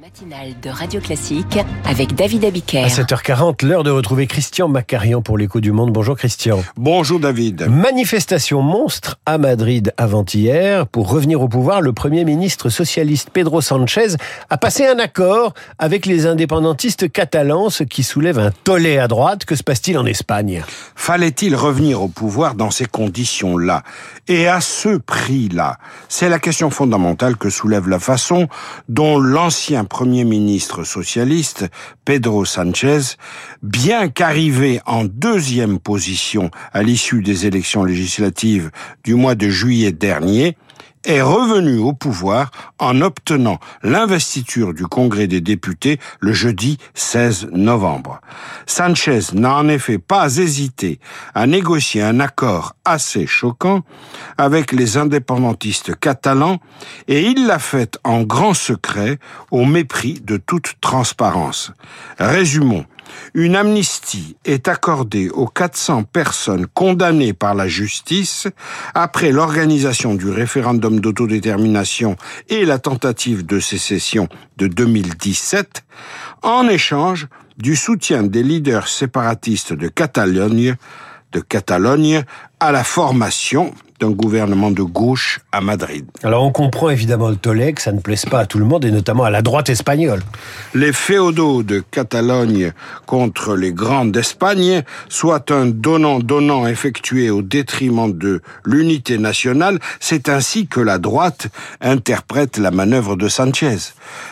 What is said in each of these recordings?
matinale de Radio Classique avec David Abiker. À 7h40, l'heure de retrouver Christian Macarian pour l'écho du monde. Bonjour Christian. Bonjour David. Manifestation monstre à Madrid avant-hier. Pour revenir au pouvoir, le Premier ministre socialiste Pedro Sanchez a passé un accord avec les indépendantistes catalans, ce qui soulève un tollé à droite. Que se passe-t-il en Espagne? Fallait-il revenir au pouvoir dans ces conditions-là? Et à ce prix-là C'est la question fondamentale que soulève la façon dont l'ancien Premier ministre socialiste, Pedro Sanchez, bien qu'arrivé en deuxième position à l'issue des élections législatives du mois de juillet dernier, est revenu au pouvoir en obtenant l'investiture du Congrès des députés le jeudi 16 novembre. Sanchez n'a en effet pas hésité à négocier un accord assez choquant avec les indépendantistes catalans et il l'a fait en grand secret au mépris de toute transparence. Résumons. Une amnistie est accordée aux 400 personnes condamnées par la justice après l'organisation du référendum d'autodétermination et la tentative de sécession de 2017 en échange du soutien des leaders séparatistes de Catalogne, de Catalogne à la formation d'un gouvernement de gauche à Madrid. Alors on comprend évidemment le tollé, que ça ne plaise pas à tout le monde et notamment à la droite espagnole. Les féodaux de Catalogne contre les grands d'Espagne, soit un donnant-donnant effectué au détriment de l'unité nationale, c'est ainsi que la droite interprète la manœuvre de Sanchez.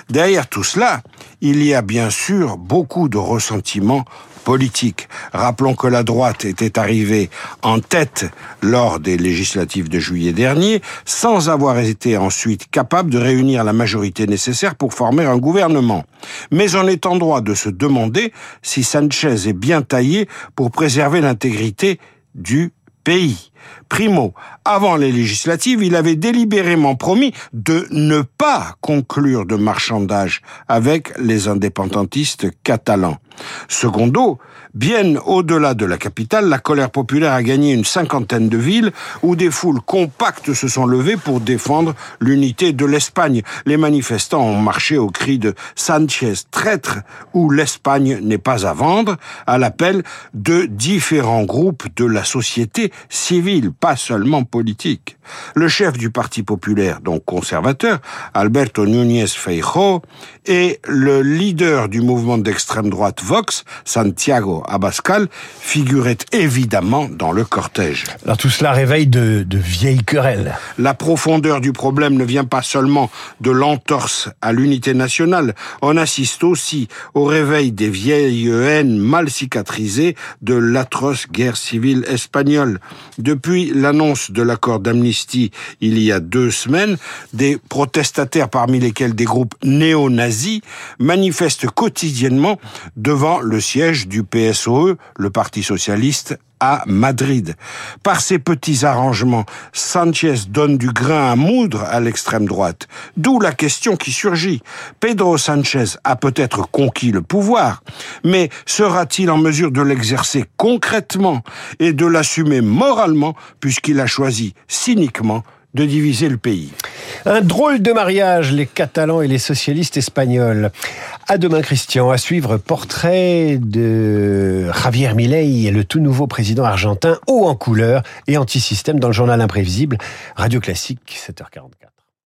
Derrière tout cela, il y a bien sûr beaucoup de ressentiments politique. Rappelons que la droite était arrivée en tête lors des législatives de juillet dernier, sans avoir été ensuite capable de réunir la majorité nécessaire pour former un gouvernement. Mais on est en droit de se demander si Sanchez est bien taillé pour préserver l'intégrité du pays. Primo, avant les législatives, il avait délibérément promis de ne pas conclure de marchandage avec les indépendantistes catalans. Secondo, bien au-delà de la capitale, la colère populaire a gagné une cinquantaine de villes où des foules compactes se sont levées pour défendre l'unité de l'Espagne. Les manifestants ont marché au cri de Sanchez traître où l'Espagne n'est pas à vendre, à l'appel de différents groupes de la société civile, pas seulement politique. Le chef du Parti populaire, donc conservateur, Alberto Núñez Feijóo, et le leader du mouvement d'extrême droite Vox, Santiago Abascal, figuraient évidemment dans le cortège. Alors tout cela réveille de, de vieilles querelles. La profondeur du problème ne vient pas seulement de l'entorse à l'unité nationale, on assiste aussi au réveil des vieilles haines mal cicatrisées de l'atroce guerre civile espagnole. Depuis l'annonce de l'accord d'amnistie il y a deux semaines, des protestataires parmi lesquels des groupes néo-nazis manifestent quotidiennement devant le siège du PSOE, le Parti socialiste à Madrid. Par ces petits arrangements, Sanchez donne du grain à moudre à l'extrême droite. D'où la question qui surgit. Pedro Sanchez a peut-être conquis le pouvoir, mais sera-t-il en mesure de l'exercer concrètement et de l'assumer moralement puisqu'il a choisi cyniquement de diviser le pays. Un drôle de mariage, les Catalans et les socialistes espagnols. À demain, Christian. À suivre, portrait de Javier Milei, le tout nouveau président argentin, haut en couleur et anti-système dans le journal imprévisible. Radio Classique, 7h44.